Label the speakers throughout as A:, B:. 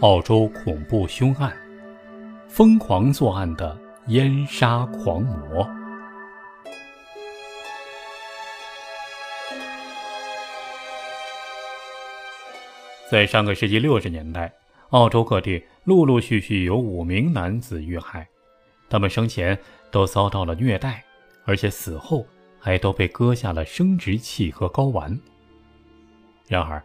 A: 澳洲恐怖凶案，疯狂作案的烟杀狂魔。在上个世纪六十年代，澳洲各地陆陆续续有五名男子遇害，他们生前都遭到了虐待，而且死后还都被割下了生殖器和睾丸。然而，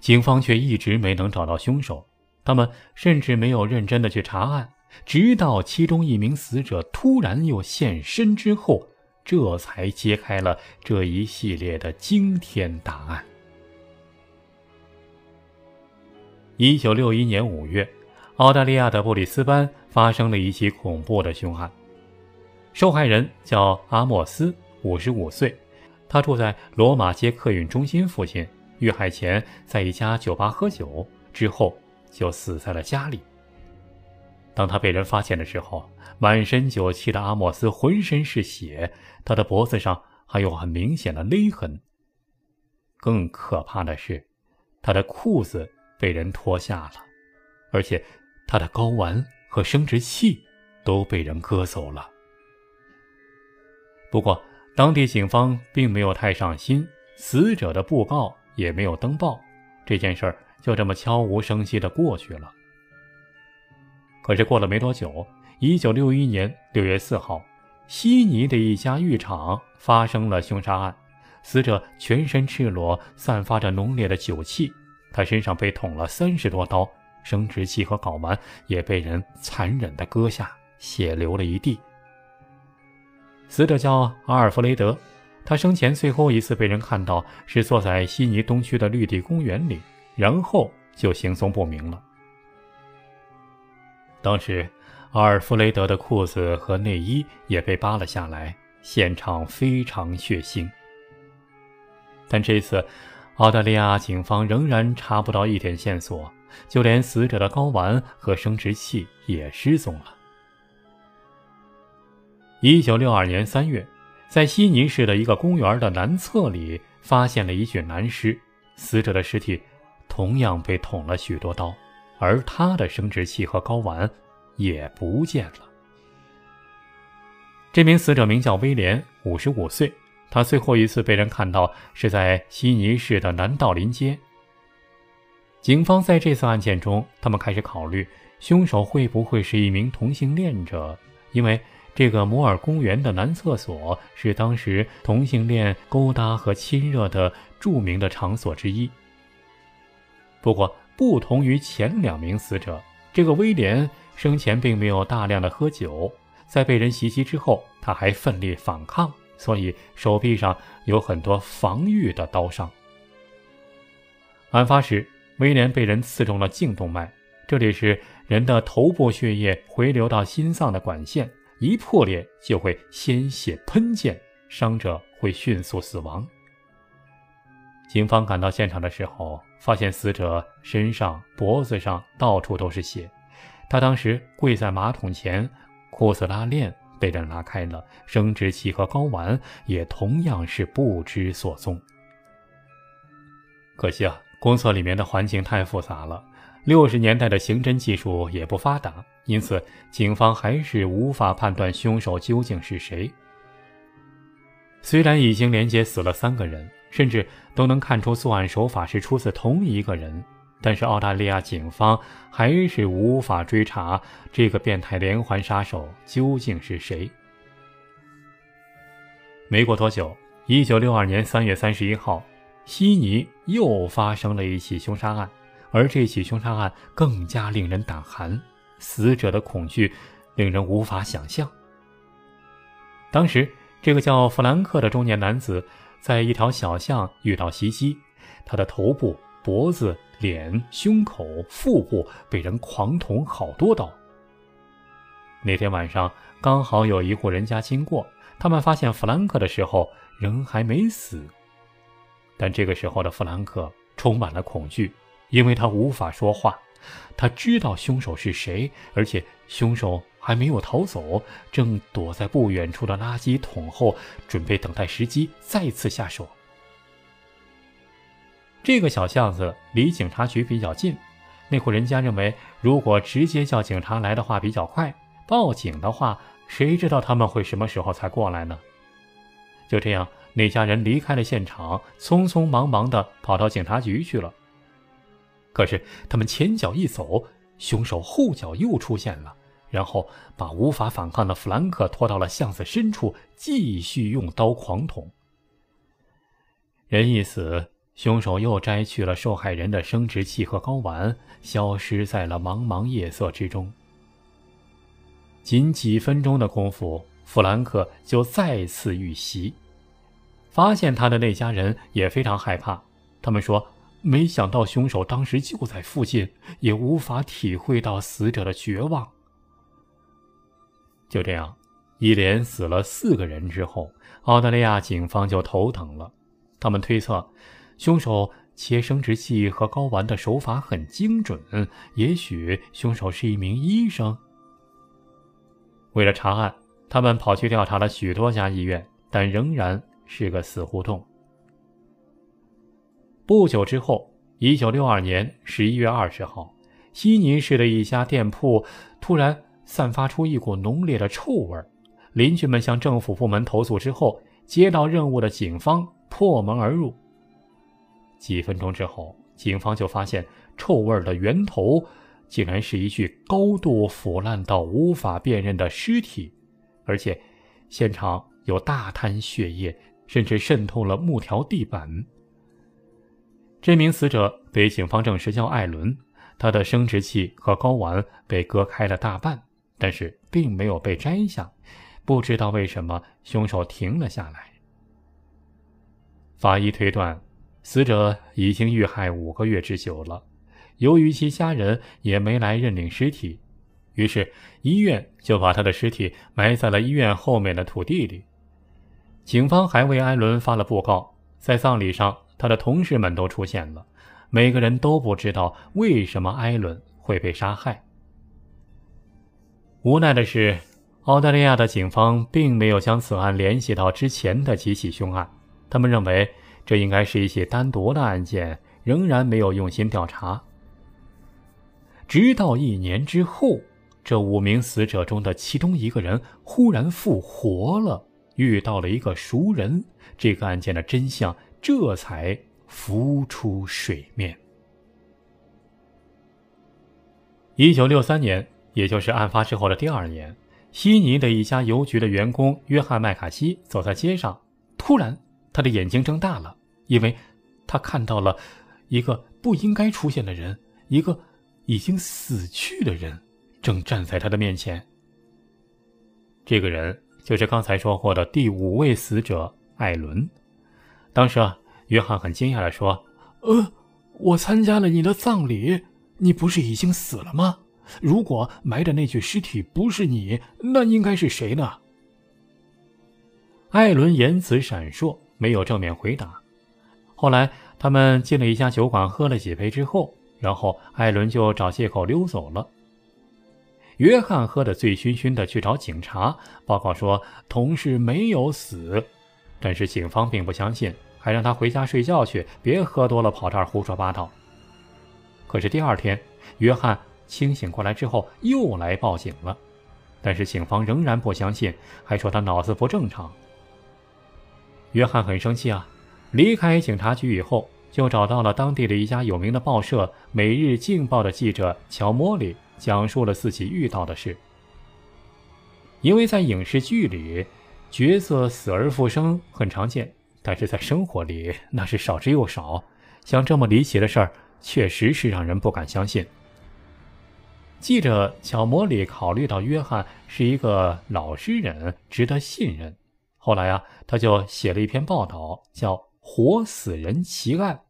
A: 警方却一直没能找到凶手。他们甚至没有认真的去查案，直到其中一名死者突然又现身之后，这才揭开了这一系列的惊天大案。一九六一年五月，澳大利亚的布里斯班发生了一起恐怖的凶案，受害人叫阿莫斯，五十五岁，他住在罗马街客运中心附近，遇害前在一家酒吧喝酒，之后。就死在了家里。当他被人发现的时候，满身酒气的阿莫斯浑身是血，他的脖子上还有很明显的勒痕。更可怕的是，他的裤子被人脱下了，而且他的睾丸和生殖器都被人割走了。不过，当地警方并没有太上心，死者的布告也没有登报这件事儿。就这么悄无声息地过去了。可是过了没多久，一九六一年六月四号，悉尼的一家浴场发生了凶杀案。死者全身赤裸，散发着浓烈的酒气，他身上被捅了三十多刀，生殖器和睾丸也被人残忍地割下，血流了一地。死者叫阿尔弗雷德，他生前最后一次被人看到是坐在悉尼东区的绿地公园里。然后就行踪不明了。当时，阿尔弗雷德的裤子和内衣也被扒了下来，现场非常血腥。但这次，澳大利亚警方仍然查不到一点线索，就连死者的睾丸和生殖器也失踪了。一九六二年三月，在悉尼市的一个公园的南侧里，发现了一具男尸，死者的尸体。同样被捅了许多刀，而他的生殖器和睾丸也不见了。这名死者名叫威廉，五十五岁。他最后一次被人看到是在悉尼市的南道林街。警方在这次案件中，他们开始考虑凶手会不会是一名同性恋者，因为这个摩尔公园的男厕所是当时同性恋勾搭和亲热的著名的场所之一。不过，不同于前两名死者，这个威廉生前并没有大量的喝酒，在被人袭击之后，他还奋力反抗，所以手臂上有很多防御的刀伤。案发时，威廉被人刺中了颈动脉，这里是人的头部血液回流到心脏的管线，一破裂就会鲜血喷溅，伤者会迅速死亡。警方赶到现场的时候，发现死者身上、脖子上到处都是血。他当时跪在马桶前，裤子拉链被人拉开了，生殖器和睾丸也同样是不知所踪。可惜啊，公厕里面的环境太复杂了，六十年代的刑侦技术也不发达，因此警方还是无法判断凶手究竟是谁。虽然已经连接死了三个人。甚至都能看出作案手法是出自同一个人，但是澳大利亚警方还是无法追查这个变态连环杀手究竟是谁。没过多久，一九六二年三月三十一号，悉尼又发生了一起凶杀案，而这起凶杀案更加令人胆寒，死者的恐惧令人无法想象。当时，这个叫弗兰克的中年男子。在一条小巷遇到袭击，他的头部、脖子、脸、胸口、腹部被人狂捅好多刀。那天晚上刚好有一户人家经过，他们发现弗兰克的时候人还没死，但这个时候的弗兰克充满了恐惧，因为他无法说话。他知道凶手是谁，而且凶手还没有逃走，正躲在不远处的垃圾桶后，准备等待时机再次下手。这个小巷子离警察局比较近，那户人家认为，如果直接叫警察来的话比较快，报警的话，谁知道他们会什么时候才过来呢？就这样，那家人离开了现场，匆匆忙忙地跑到警察局去了。可是他们前脚一走，凶手后脚又出现了，然后把无法反抗的弗兰克拖到了巷子深处，继续用刀狂捅。人一死。凶手又摘去了受害人的生殖器和睾丸，消失在了茫茫夜色之中。仅几分钟的功夫，弗兰克就再次遇袭。发现他的那家人也非常害怕，他们说：“没想到凶手当时就在附近，也无法体会到死者的绝望。”就这样，一连死了四个人之后，澳大利亚警方就头疼了，他们推测。凶手切生殖器和睾丸的手法很精准，也许凶手是一名医生。为了查案，他们跑去调查了许多家医院，但仍然是个死胡同。不久之后，一九六二年十一月二十号，悉尼市的一家店铺突然散发出一股浓烈的臭味邻居们向政府部门投诉之后，接到任务的警方破门而入。几分钟之后，警方就发现臭味的源头竟然是一具高度腐烂到无法辨认的尸体，而且现场有大滩血液，甚至渗透了木条地板。这名死者被警方证实叫艾伦，他的生殖器和睾丸被割开了大半，但是并没有被摘下。不知道为什么凶手停了下来。法医推断。死者已经遇害五个月之久了，由于其家人也没来认领尸体，于是医院就把他的尸体埋在了医院后面的土地里。警方还为艾伦发了布告，在葬礼上，他的同事们都出现了，每个人都不知道为什么艾伦会被杀害。无奈的是，澳大利亚的警方并没有将此案联系到之前的几起凶案，他们认为。这应该是一起单独的案件，仍然没有用心调查。直到一年之后，这五名死者中的其中一个人忽然复活了，遇到了一个熟人，这个案件的真相这才浮出水面。一九六三年，也就是案发之后的第二年，悉尼的一家邮局的员工约翰·麦卡锡走在街上，突然，他的眼睛睁大了。因为，他看到了一个不应该出现的人，一个已经死去的人，正站在他的面前。这个人就是刚才说过的第五位死者艾伦。当时啊，约翰很惊讶的说：“呃，我参加了你的葬礼，你不是已经死了吗？如果埋的那具尸体不是你，那应该是谁呢？”艾伦言辞闪烁，没有正面回答。后来，他们进了一家酒馆，喝了几杯之后，然后艾伦就找借口溜走了。约翰喝得醉醺醺的去找警察报告说同事没有死，但是警方并不相信，还让他回家睡觉去，别喝多了跑这儿胡说八道。可是第二天，约翰清醒过来之后又来报警了，但是警方仍然不相信，还说他脑子不正常。约翰很生气啊。离开警察局以后，就找到了当地的一家有名的报社《每日镜报》的记者乔莫里，讲述了自己遇到的事。因为在影视剧里，角色死而复生很常见，但是在生活里那是少之又少。像这么离奇的事儿，确实是让人不敢相信。记者小魔里考虑到约翰是一个老实人，值得信任，后来啊，他就写了一篇报道，叫。活死人奇案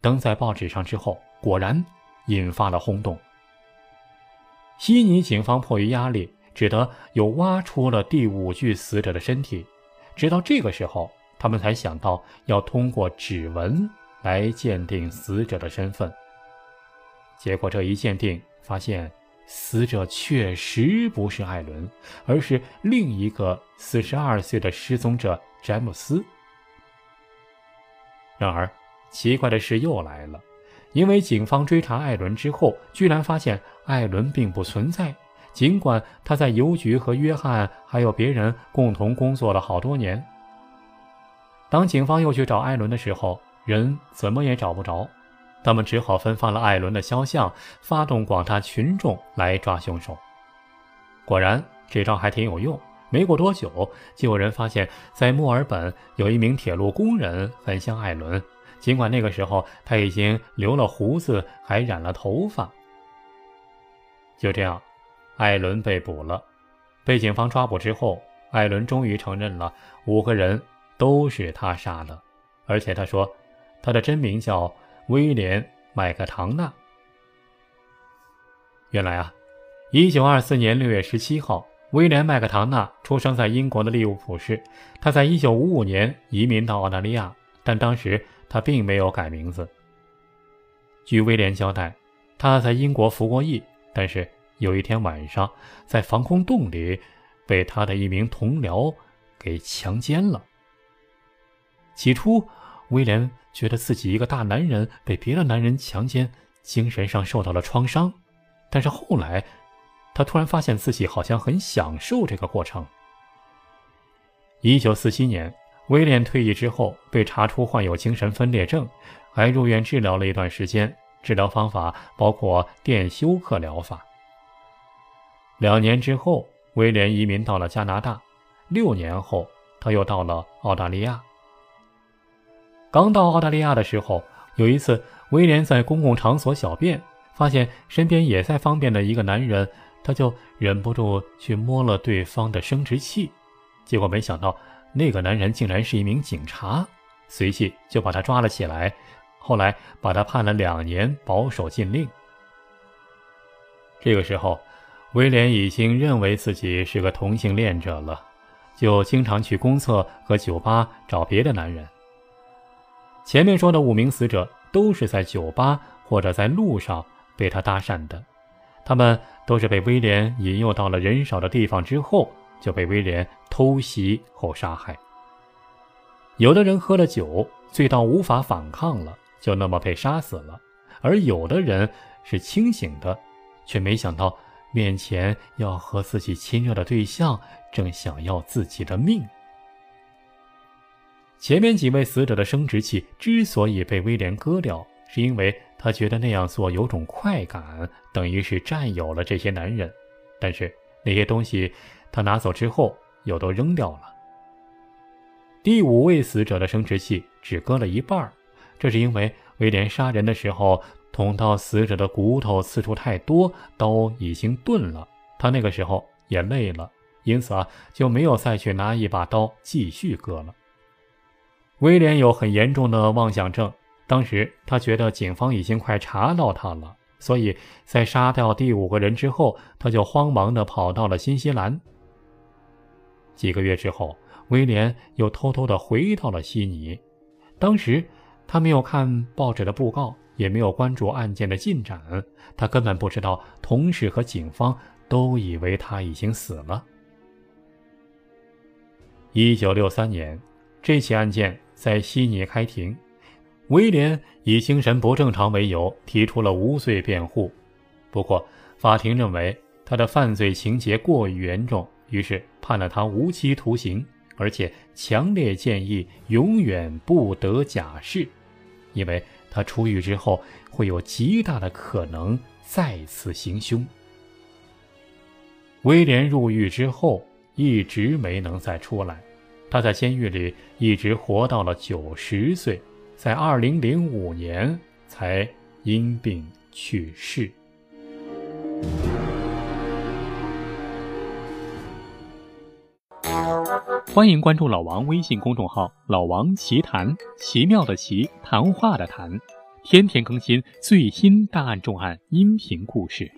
A: 登在报纸上之后，果然引发了轰动。悉尼警方迫于压力，只得又挖出了第五具死者的身体。直到这个时候，他们才想到要通过指纹来鉴定死者的身份。结果这一鉴定，发现死者确实不是艾伦，而是另一个四十二岁的失踪者詹姆斯。然而，奇怪的事又来了，因为警方追查艾伦之后，居然发现艾伦并不存在，尽管他在邮局和约翰还有别人共同工作了好多年。当警方又去找艾伦的时候，人怎么也找不着，他们只好分发了艾伦的肖像，发动广大群众来抓凶手。果然，这招还挺有用。没过多久，就有人发现，在墨尔本有一名铁路工人很像艾伦，尽管那个时候他已经留了胡子，还染了头发。就这样，艾伦被捕了。被警方抓捕之后，艾伦终于承认了五个人都是他杀的，而且他说，他的真名叫威廉·麦克唐纳。原来啊，一九二四年六月十七号。威廉·麦克唐纳出生在英国的利物浦市。他在1955年移民到澳大利亚，但当时他并没有改名字。据威廉交代，他在英国服过役，但是有一天晚上在防空洞里被他的一名同僚给强奸了。起初，威廉觉得自己一个大男人被别的男人强奸，精神上受到了创伤，但是后来。他突然发现自己好像很享受这个过程。一九四七年，威廉退役之后被查出患有精神分裂症，还入院治疗了一段时间。治疗方法包括电休克疗法。两年之后，威廉移民到了加拿大。六年后，他又到了澳大利亚。刚到澳大利亚的时候，有一次，威廉在公共场所小便，发现身边也在方便的一个男人。他就忍不住去摸了对方的生殖器，结果没想到那个男人竟然是一名警察，随即就把他抓了起来，后来把他判了两年保守禁令。这个时候，威廉已经认为自己是个同性恋者了，就经常去公厕和酒吧找别的男人。前面说的五名死者都是在酒吧或者在路上被他搭讪的。他们都是被威廉引诱到了人少的地方之后，就被威廉偷袭后杀害。有的人喝了酒，醉到无法反抗了，就那么被杀死了；而有的人是清醒的，却没想到面前要和自己亲热的对象正想要自己的命。前面几位死者的生殖器之所以被威廉割掉，是因为。他觉得那样做有种快感，等于是占有了这些男人。但是那些东西他拿走之后又都扔掉了。第五位死者的生殖器只割了一半，这是因为威廉杀人的时候捅到死者的骨头次数太多，刀已经钝了。他那个时候也累了，因此啊就没有再去拿一把刀继续割了。威廉有很严重的妄想症。当时他觉得警方已经快查到他了，所以在杀掉第五个人之后，他就慌忙地跑到了新西兰。几个月之后，威廉又偷偷地回到了悉尼。当时他没有看报纸的布告，也没有关注案件的进展，他根本不知道同事和警方都以为他已经死了。一九六三年，这起案件在悉尼开庭。威廉以精神不正常为由提出了无罪辩护，不过法庭认为他的犯罪情节过于严重，于是判了他无期徒刑，而且强烈建议永远不得假释，因为他出狱之后会有极大的可能再次行凶。威廉入狱之后一直没能再出来，他在监狱里一直活到了九十岁。在二零零五年才因病去世。
B: 欢迎关注老王微信公众号“老王奇谈”，奇妙的奇，谈话的谈，天天更新最新大案重案音频故事。